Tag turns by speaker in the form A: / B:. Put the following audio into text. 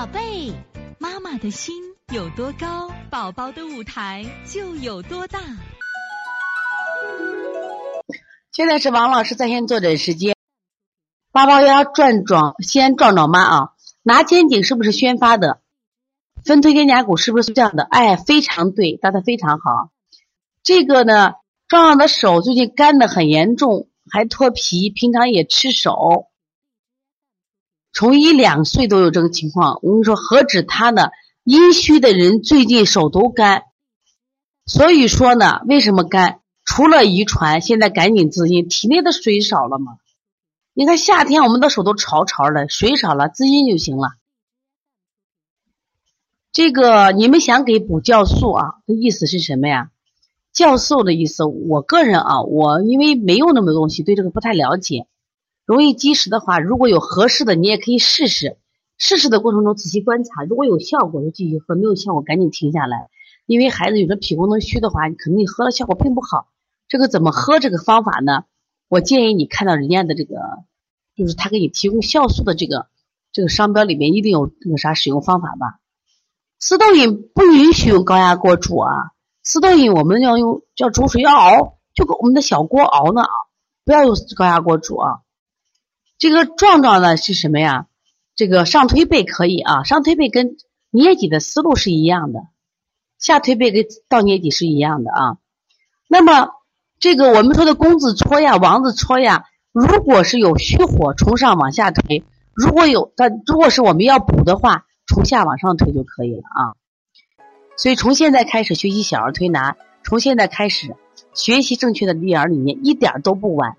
A: 宝贝，妈妈的心有多高，宝宝的舞台就有多大。
B: 现在是王老师在线坐诊时间。八八幺转转，先壮壮妈啊，拿肩颈是不是宣发的？分推肩胛骨是不是这样的？哎，非常对，答的非常好。这个呢，壮壮的手最近干的很严重，还脱皮，平常也吃手。从一两岁都有这个情况，我跟你说，何止他呢？阴虚的人最近手都干，所以说呢，为什么干？除了遗传，现在赶紧滋阴，体内的水少了嘛。你看夏天我们的手都潮潮的，水少了，滋阴就行了。这个你们想给补酵素啊？的意思是什么呀？酵素的意思，我个人啊，我因为没有那么多东西，对这个不太了解。容易积食的话，如果有合适的，你也可以试试。试试的过程中仔细观察，如果有效果就继续喝，没有效果赶紧停下来。因为孩子有的脾功能虚的话，你可能你喝了效果并不好。这个怎么喝？这个方法呢？我建议你看到人家的这个，就是他给你提供酵素的这个这个商标里面一定有那个啥使用方法吧。四豆饮不允许用高压锅煮啊，四豆饮我们要用叫煮水要熬，就跟我们的小锅熬呢啊，不要用高压锅煮啊。这个壮壮呢是什么呀？这个上推背可以啊，上推背跟捏脊的思路是一样的，下推背跟倒捏脊是一样的啊。那么这个我们说的公子搓呀、王子搓呀，如果是有虚火，从上往下推；如果有，但如果是我们要补的话，从下往上推就可以了啊。所以从现在开始学习小儿推拿，从现在开始学习正确的育儿理念，一点都不晚。